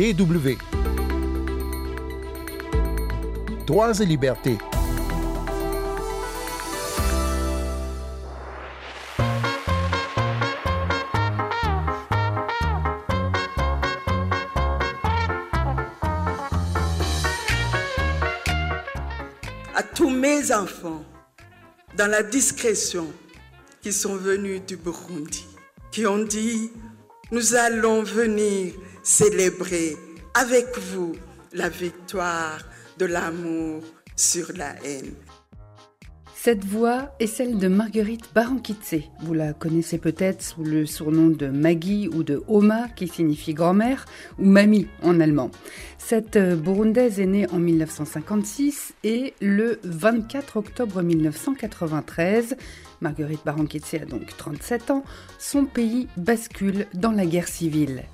DW. Droits et libertés. à tous mes enfants, dans la discrétion, qui sont venus du Burundi, qui ont dit, nous allons venir célébrer avec vous la victoire de l'amour sur la haine. Cette voix est celle de Marguerite Barankitse. Vous la connaissez peut-être sous le surnom de Maggie ou de Oma, qui signifie grand-mère, ou Mamie en allemand. Cette euh, Burundaise est née en 1956 et le 24 octobre 1993, Marguerite Barankitse a donc 37 ans, son pays bascule dans la guerre civile.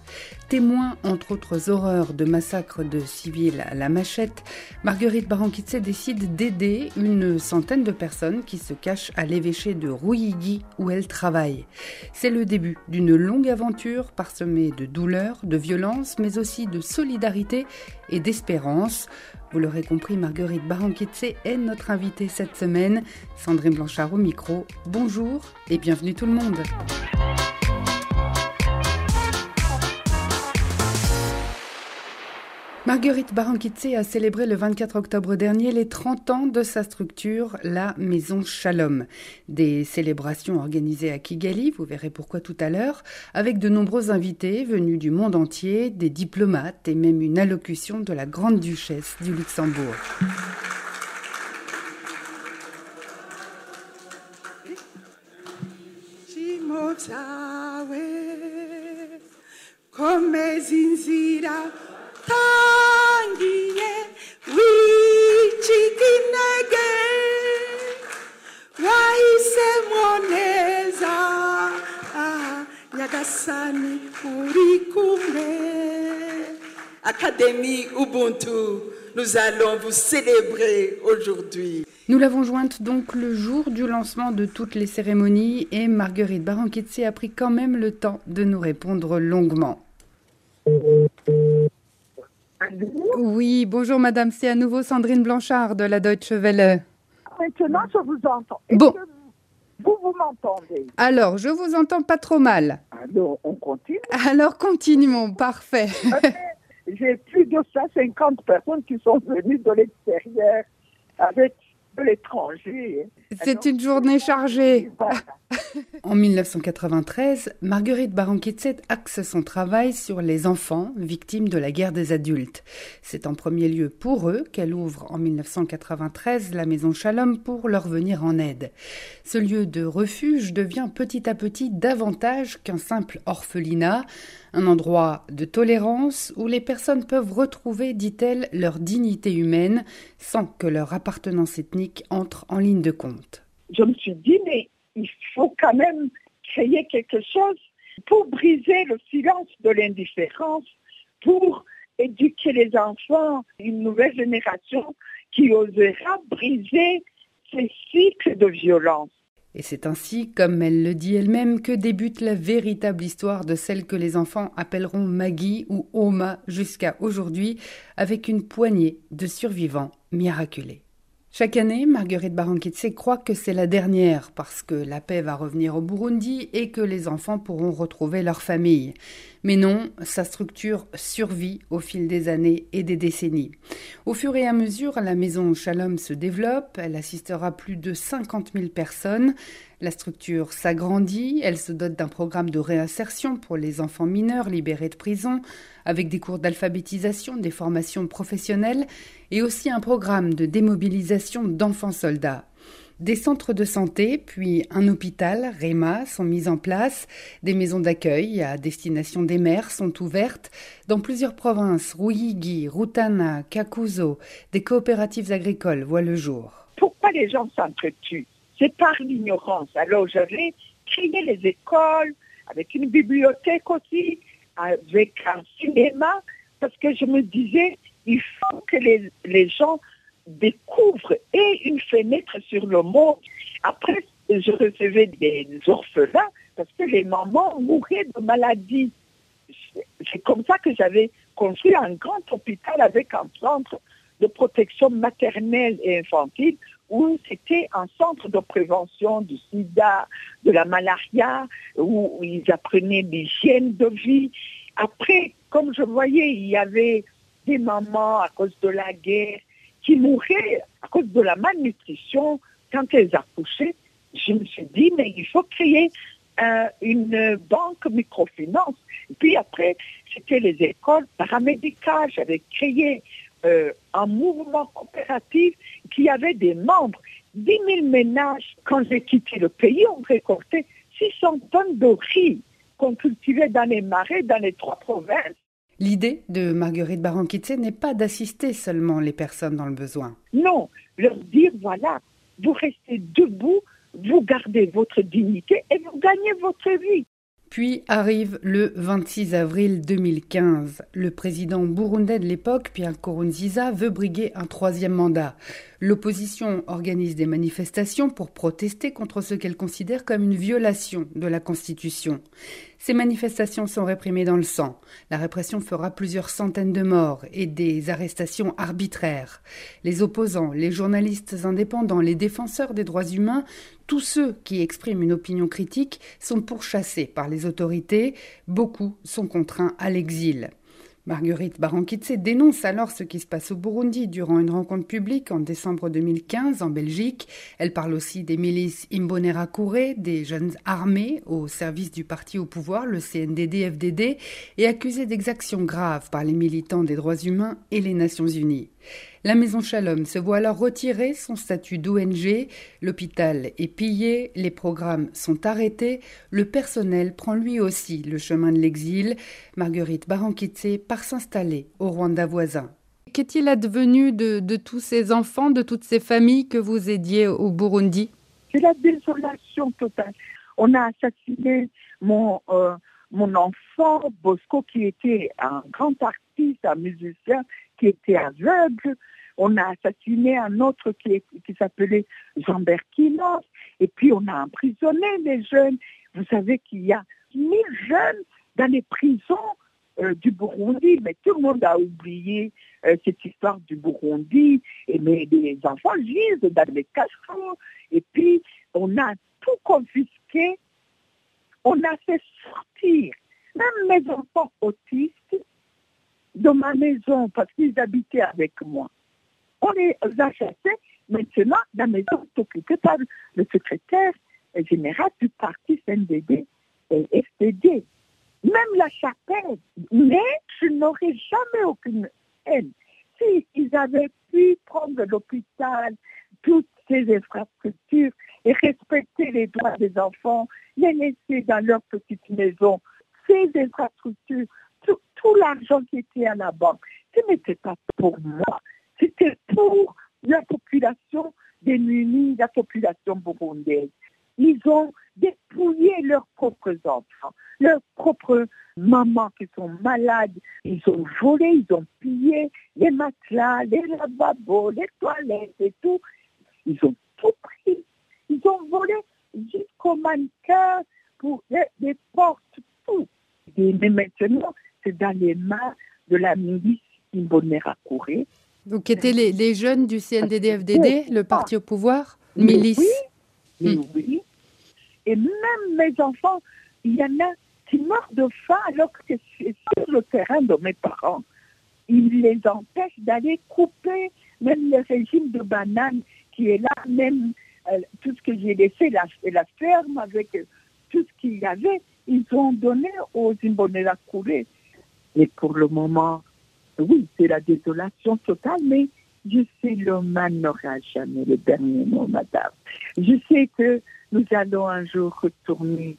Témoin, entre autres horreurs, de massacres de civils à la machette, Marguerite Barankitse décide d'aider une centaine de personnes qui se cachent à l'évêché de Ruyigi où elle travaille. C'est le début d'une longue aventure parsemée de douleurs, de violence, mais aussi de solidarité et d'espérance. Vous l'aurez compris, Marguerite Barankitse est notre invitée cette semaine. Sandrine Blanchard au micro. Bonjour et bienvenue tout le monde. Marguerite Barankitse a célébré le 24 octobre dernier les 30 ans de sa structure, la Maison Shalom. Des célébrations organisées à Kigali, vous verrez pourquoi tout à l'heure, avec de nombreux invités venus du monde entier, des diplomates et même une allocution de la Grande Duchesse du Luxembourg. Nyagasani uri kumwe Académie Ubuntu, nous allons vous célébrer aujourd'hui. Nous l'avons jointe donc le jour du lancement de toutes les cérémonies et Marguerite Barankitse a pris quand même le temps de nous répondre longuement. Oui, bonjour madame, c'est à nouveau Sandrine Blanchard de la Deutsche Welle. Maintenant, je vous entends. Bon. Vous, vous m'entendez? Alors, je vous entends pas trop mal. Alors, on continue? Alors, continuons, parfait. J'ai plus de 150 personnes qui sont venues de l'extérieur avec de l'étranger. C'est une journée chargée. En 1993, Marguerite Barankitset axe son travail sur les enfants victimes de la guerre des adultes. C'est en premier lieu pour eux qu'elle ouvre en 1993 la maison Shalom pour leur venir en aide. Ce lieu de refuge devient petit à petit davantage qu'un simple orphelinat, un endroit de tolérance où les personnes peuvent retrouver, dit-elle, leur dignité humaine sans que leur appartenance ethnique entre en ligne de compte. Je me suis dit, mais il faut quand même créer quelque chose pour briser le silence de l'indifférence, pour éduquer les enfants, une nouvelle génération qui osera briser ces cycles de violence. Et c'est ainsi, comme elle le dit elle-même, que débute la véritable histoire de celle que les enfants appelleront Maggie ou Oma jusqu'à aujourd'hui, avec une poignée de survivants miraculés. Chaque année, Marguerite Barankitse croit que c'est la dernière parce que la paix va revenir au Burundi et que les enfants pourront retrouver leur famille. Mais non, sa structure survit au fil des années et des décennies. Au fur et à mesure, la maison Shalom se développe, elle assistera plus de 50 000 personnes, la structure s'agrandit, elle se dote d'un programme de réinsertion pour les enfants mineurs libérés de prison, avec des cours d'alphabétisation, des formations professionnelles et aussi un programme de démobilisation d'enfants soldats. Des centres de santé, puis un hôpital, REMA, sont mis en place. Des maisons d'accueil à destination des mères sont ouvertes. Dans plusieurs provinces, Ruyigi, Rutana, Kakuzo, des coopératives agricoles voient le jour. Pourquoi les gens s'entretuent? C'est par l'ignorance. Alors j'avais créé les écoles, avec une bibliothèque aussi, avec un cinéma, parce que je me disais, il faut que les, les gens découvrent et une fenêtre sur le monde. Après, je recevais des orphelins parce que les mamans mouraient de maladies. c'est comme ça que j'avais construit un grand hôpital avec un centre de protection maternelle et infantile où c'était un centre de prévention du sida, de la malaria, où ils apprenaient l'hygiène de vie. Après, comme je voyais, il y avait des mamans à cause de la guerre qui mouraient à cause de la malnutrition quand elles accouchaient. Je me suis dit, mais il faut créer euh, une banque microfinance. Et puis après, c'était les écoles paramédicales. J'avais créé euh, un mouvement coopératif qui avait des membres. 10 000 ménages, quand j'ai quitté le pays, ont récolté 600 tonnes de riz qu'on cultivait dans les marais, dans les trois provinces. L'idée de Marguerite Baranquitse n'est pas d'assister seulement les personnes dans le besoin. Non, leur dire voilà, vous restez debout, vous gardez votre dignité et vous gagnez votre vie. Puis arrive le 26 avril 2015. Le président burundais de l'époque, Pierre Nkurunziza, veut briguer un troisième mandat. L'opposition organise des manifestations pour protester contre ce qu'elle considère comme une violation de la Constitution. Ces manifestations sont réprimées dans le sang. La répression fera plusieurs centaines de morts et des arrestations arbitraires. Les opposants, les journalistes indépendants, les défenseurs des droits humains, tous ceux qui expriment une opinion critique sont pourchassés par les autorités. Beaucoup sont contraints à l'exil. Marguerite Barankitse dénonce alors ce qui se passe au Burundi durant une rencontre publique en décembre 2015 en Belgique. Elle parle aussi des milices Imbonerakure, des jeunes armés au service du parti au pouvoir, le CNDD-FDD, et accusée d'exactions graves par les militants des droits humains et les Nations Unies. La Maison Shalom se voit alors retirer son statut d'ONG, l'hôpital est pillé, les programmes sont arrêtés, le personnel prend lui aussi le chemin de l'exil. Marguerite Barankitse part s'installer au Rwanda voisin. Qu'est-il advenu de, tous ces enfants, de toutes ces familles que vous aidiez au Burundi? C'est la désolation totale. On a assassiné mon, euh, mon enfant Bosco qui était un grand artiste, un musicien qui était aveugle. On a assassiné un autre qui, s'appelait Jean Berkinos. Et puis on a emprisonné les jeunes. Vous savez qu'il y a mille jeunes dans les prisons euh, du Burundi, mais tout le monde a oublié euh, cette histoire du Burundi. Et mais les enfants gisent dans les cachots. Et puis on a tout confisqué. On a fait sortir même mes enfants autistes de ma maison parce qu'ils habitaient avec moi. On les a chassés. Maintenant, la maison est occupée par le secrétaire général du parti CNDD et FTD. Même la chapelle. Mais je n'aurais jamais aucune haine. S'ils avaient pu prendre l'hôpital, toutes ces infrastructures et respecter les droits des enfants, les laisser dans leur petite maison, ces infrastructures, tout, l'argent qui était à la banque, ce n'était pas pour moi, c'était pour la population démunie, la population burundaise. Ils ont dépouillé leurs propres enfants, leurs propres mamans qui sont malades. Ils ont volé, ils ont pillé les matelas, les lavabos, les toilettes et tout. Ils ont tout pris. Ils ont volé jusqu'au mannequin pour les, portes, tout. Et, maintenant, dans les mains de la milice Imbonerakure donc, étaient les, les, jeunes du CNDD-FDD, le parti au pouvoir Milice oui, oui. Et même mes enfants, il y en a qui meurent de faim alors que c'est sur le terrain de mes parents. Ils les empêchent d'aller couper même le régime de bananes qui est là, même euh, tout ce que j'ai laissé, la, la ferme avec tout ce qu'il y avait, ils ont donné aux Imbonerakure. Et pour le moment, oui, c'est la désolation totale, mais je sais l'homme n'aura jamais le dernier mot, madame. Je sais que nous allons un jour retourner.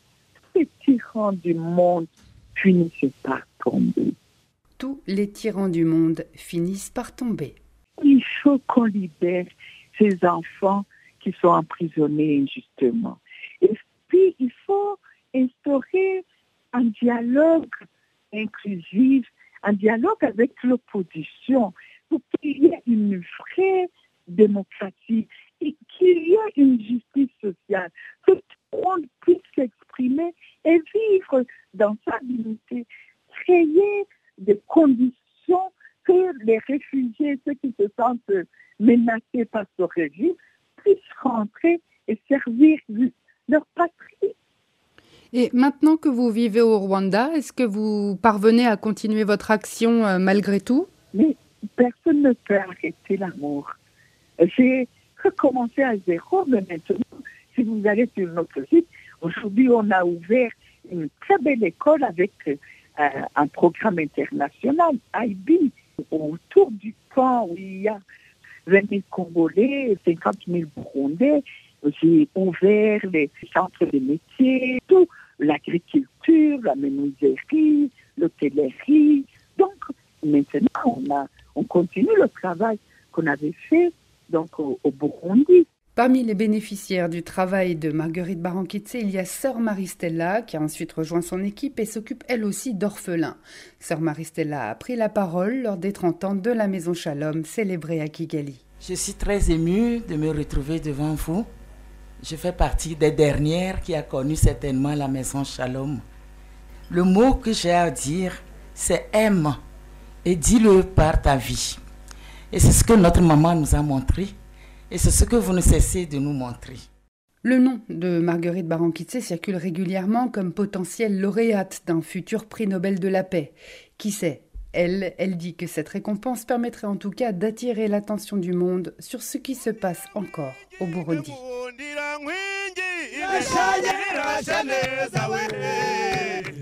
Les tyrans du monde finissent par tomber. Tous les tyrans du monde finissent par tomber. Il faut qu'on libère ces enfants qui sont emprisonnés injustement. Et puis, il faut instaurer un dialogue inclusif un dialogue avec l'opposition pour qu'il y ait une vraie démocratie et qu'il y ait une justice sociale, que tout le monde puisse s'exprimer et vivre dans sa dignité créer des conditions que les réfugiés, ceux qui se sentent menacés par ce régime, puissent rentrer et servir leur patrie. Et maintenant que vous vivez au Rwanda, est-ce que vous parvenez à continuer votre action euh, malgré tout? Mais personne ne peut arrêter l'amour. J'ai recommencé à zéro, mais maintenant, si vous allez sur notre site, aujourd'hui, on a ouvert une très belle école avec euh, un programme international, IB, autour du camp où il y a 20 000 Congolais, 50 000 Burundais. J'ai ouvert les centres de métiers, tout, l'agriculture, la menuiserie, l'hôtellerie. Donc, maintenant, on, a, on continue le travail qu'on avait fait donc, au, au Burundi. Parmi les bénéficiaires du travail de Marguerite Barankitse, il y a Sœur Maristella qui a ensuite rejoint son équipe et s'occupe elle aussi d'orphelins. Sœur Maristella a pris la parole lors des 30 ans de la Maison Shalom célébrée à Kigali. Je suis très émue de me retrouver devant vous. Je fais partie des dernières qui a connu certainement la Maison Shalom. Le mot que j'ai à dire, c'est aime et dis-le par ta vie. Et c'est ce que notre maman nous a montré et c'est ce que vous ne cessez de nous montrer. Le nom de Marguerite Barankitse circule régulièrement comme potentielle lauréate d'un futur prix Nobel de la paix. Qui sait? Elle, elle dit que cette récompense permettrait en tout cas d'attirer l'attention du monde sur ce qui se passe encore au Burundi.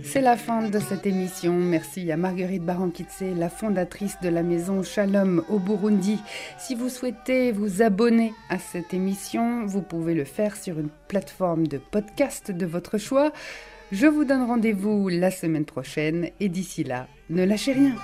C'est la fin de cette émission. Merci à Marguerite Barankitse, la fondatrice de la maison Shalom au Burundi. Si vous souhaitez vous abonner à cette émission, vous pouvez le faire sur une plateforme de podcast de votre choix. Je vous donne rendez-vous la semaine prochaine et d'ici là, ne lâchez rien.